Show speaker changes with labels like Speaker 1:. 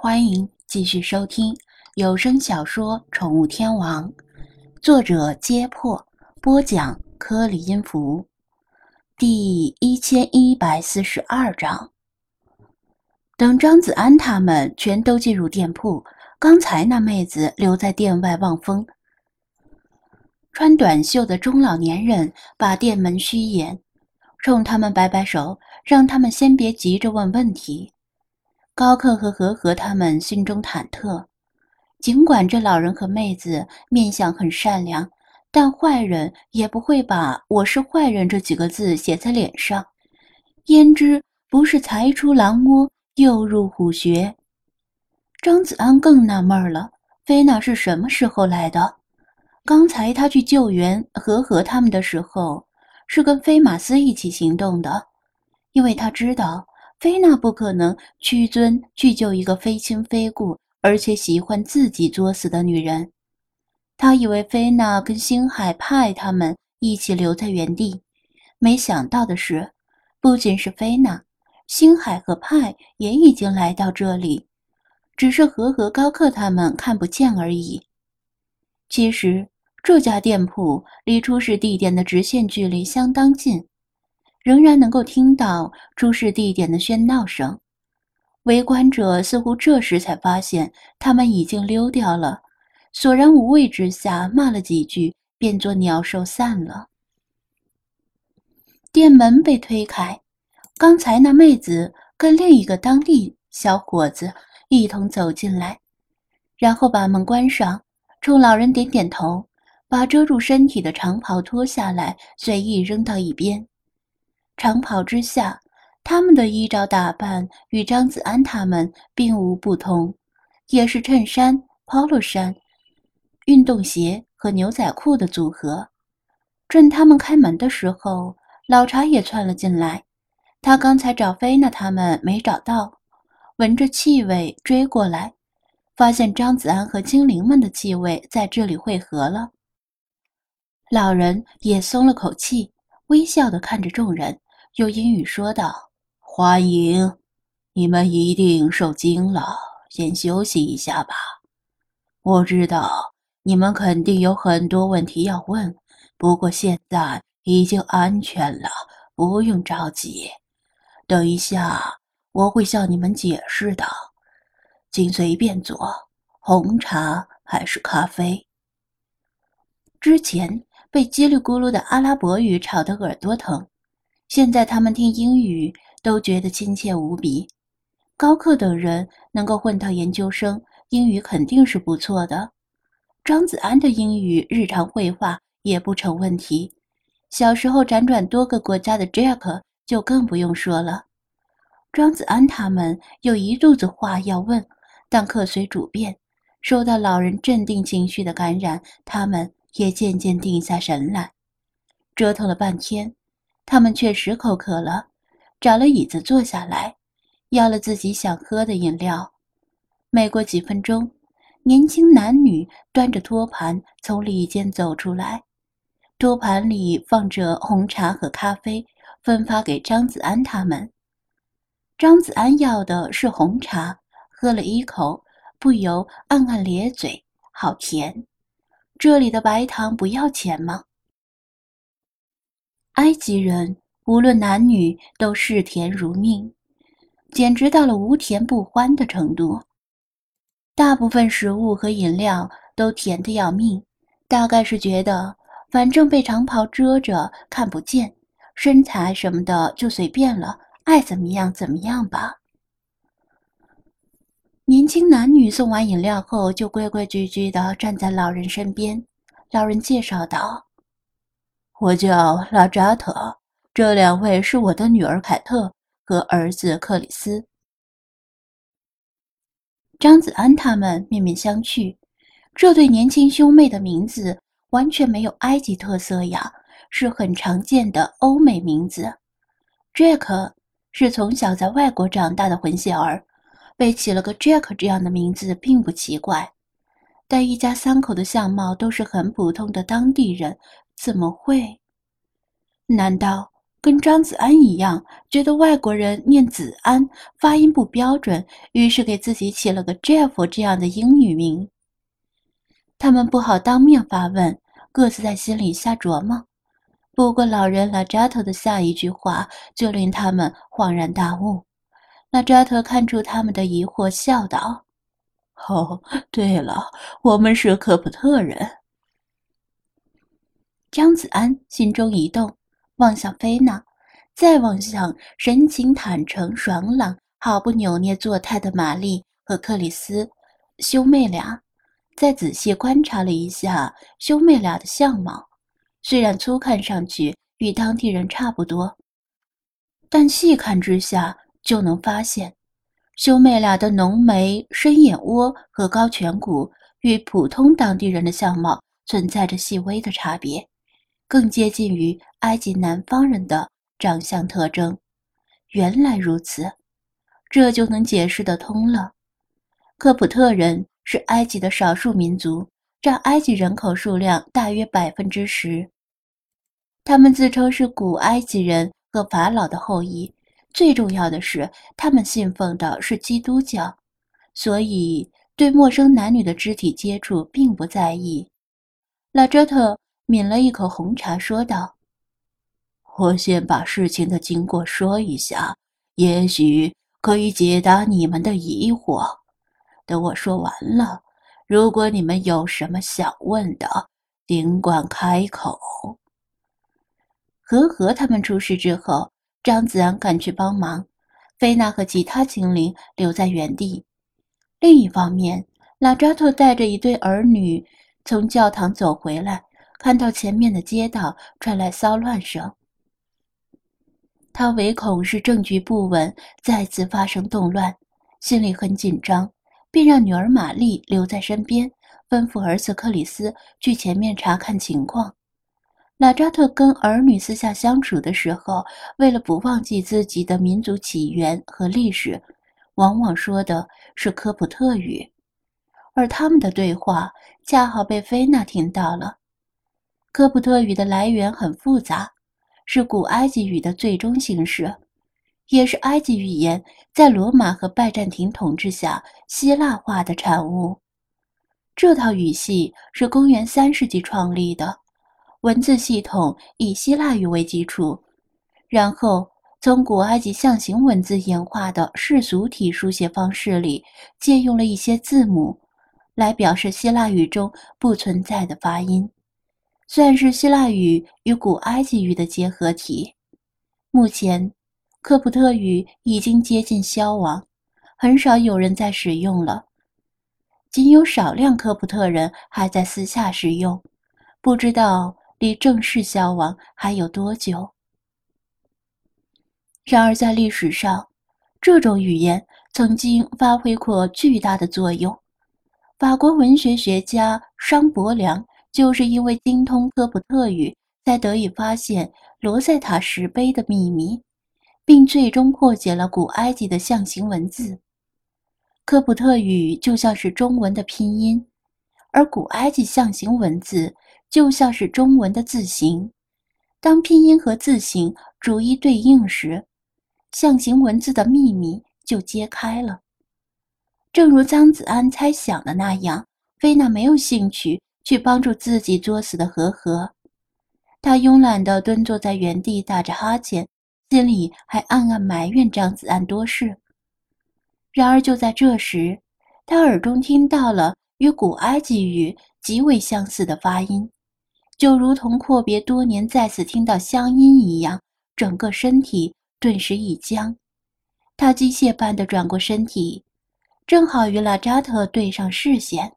Speaker 1: 欢迎继续收听有声小说《宠物天王》，作者：揭破，播讲：科里音符，第一千一百四十二章。等张子安他们全都进入店铺，刚才那妹子留在店外望风。穿短袖的中老年人把店门虚掩，冲他们摆摆手，让他们先别急着问问题。高克和和和他们心中忐忑，尽管这老人和妹子面相很善良，但坏人也不会把“我是坏人”这几个字写在脸上。焉知不是才出狼窝又入虎穴？张子安更纳闷了：菲娜是什么时候来的？刚才他去救援和和他们的时候，是跟菲马斯一起行动的，因为他知道。菲娜不可能屈尊去救一个非亲非故，而且喜欢自己作死的女人。他以为菲娜跟星海派他们一起留在原地，没想到的是，不仅是菲娜，星海和派也已经来到这里，只是和和高克他们看不见而已。其实这家店铺离出事地点的直线距离相当近。仍然能够听到出事地点的喧闹声，围观者似乎这时才发现他们已经溜掉了，索然无味之下骂了几句，便作鸟兽散了。店门被推开，刚才那妹子跟另一个当地小伙子一同走进来，然后把门关上，冲老人点点头，把遮住身体的长袍脱下来，随意扔到一边。长袍之下，他们的衣着打扮与张子安他们并无不同，也是衬衫、polo 衫、运动鞋和牛仔裤的组合。趁他们开门的时候，老查也窜了进来。他刚才找菲娜他们没找到，闻着气味追过来，发现张子安和精灵们的气味在这里汇合了。老人也松了口气，微笑地看着众人。用英语说道：“欢迎，你们一定受惊了，先休息一下吧。我知道你们肯定有很多问题要问，不过现在已经安全了，不用着急。等一下我会向你们解释的，请随便坐，红茶还是咖啡？”之前被叽里咕噜的阿拉伯语吵得耳朵疼。现在他们听英语都觉得亲切无比。高克等人能够混到研究生，英语肯定是不错的。张子安的英语日常会话也不成问题。小时候辗转多个国家的 Jack 就更不用说了。张子安他们有一肚子话要问，但客随主便，受到老人镇定情绪的感染，他们也渐渐定下神来。折腾了半天。他们确实口渴了，找了椅子坐下来，要了自己想喝的饮料。没过几分钟，年轻男女端着托盘从里间走出来，托盘里放着红茶和咖啡，分发给张子安他们。张子安要的是红茶，喝了一口，不由暗暗咧嘴，好甜。这里的白糖不要钱吗？埃及人无论男女都嗜甜如命，简直到了无甜不欢的程度。大部分食物和饮料都甜得要命，大概是觉得反正被长袍遮着看不见，身材什么的就随便了，爱怎么样怎么样吧。年轻男女送完饮料后，就规规矩矩地站在老人身边。老人介绍道。我叫拉扎特，这两位是我的女儿凯特和儿子克里斯。张子安他们面面相觑，这对年轻兄妹的名字完全没有埃及特色呀，是很常见的欧美名字。Jack 是从小在外国长大的混血儿，被起了个 Jack 这样的名字并不奇怪。但一家三口的相貌都是很普通的当地人。怎么会？难道跟张子安一样，觉得外国人念子安发音不标准，于是给自己起了个 Jeff 这样的英语名。他们不好当面发问，各自在心里瞎琢磨。不过老人拉扎特的下一句话就令他们恍然大悟。拉扎特看出他们的疑惑，笑道：“哦，对了，我们是科普特人。”张子安心中一动，望向菲娜，再望向神情坦诚、爽朗、毫不扭捏作态的玛丽和克里斯兄妹俩，再仔细观察了一下兄妹俩的相貌，虽然粗看上去与当地人差不多，但细看之下就能发现，兄妹俩的浓眉、深眼窝和高颧骨与普通当地人的相貌存在着细微的差别。更接近于埃及南方人的长相特征。原来如此，这就能解释得通了。科普特人是埃及的少数民族，占埃及人口数量大约百分之十。他们自称是古埃及人和法老的后裔。最重要的是，他们信奉的是基督教，所以对陌生男女的肢体接触并不在意。拉扎特。抿了一口红茶，说道：“我先把事情的经过说一下，也许可以解答你们的疑惑。等我说完了，如果你们有什么想问的，尽管开口。”和和他们出事之后，张子安赶去帮忙，菲娜和其他精灵留在原地。另一方面，拉扎特带着一对儿女从教堂走回来。看到前面的街道传来骚乱声，他唯恐是政局不稳，再次发生动乱，心里很紧张，便让女儿玛丽留在身边，吩咐儿子克里斯去前面查看情况。拉扎特跟儿女私下相处的时候，为了不忘记自己的民族起源和历史，往往说的是科普特语，而他们的对话恰好被菲娜听到了。科普特语的来源很复杂，是古埃及语的最终形式，也是埃及语言在罗马和拜占庭统治下希腊化的产物。这套语系是公元三世纪创立的，文字系统以希腊语为基础，然后从古埃及象形文字演化的世俗体书写方式里借用了一些字母，来表示希腊语中不存在的发音。算是希腊语与古埃及语的结合体。目前，科普特语已经接近消亡，很少有人在使用了。仅有少量科普特人还在私下使用，不知道离正式消亡还有多久。然而，在历史上，这种语言曾经发挥过巨大的作用。法国文学学家商伯良。就是因为精通科普特语，才得以发现罗塞塔石碑的秘密，并最终破解了古埃及的象形文字。科普特语就像是中文的拼音，而古埃及象形文字就像是中文的字形。当拼音和字形逐一对应时，象形文字的秘密就揭开了。正如张子安猜想的那样，菲娜没有兴趣。去帮助自己作死的和和，他慵懒地蹲坐在原地打着哈欠，心里还暗暗埋怨张子安多事。然而就在这时，他耳中听到了与古埃及语极为相似的发音，就如同阔别多年再次听到乡音一样，整个身体顿时一僵。他机械般地转过身体，正好与拉扎特对上视线。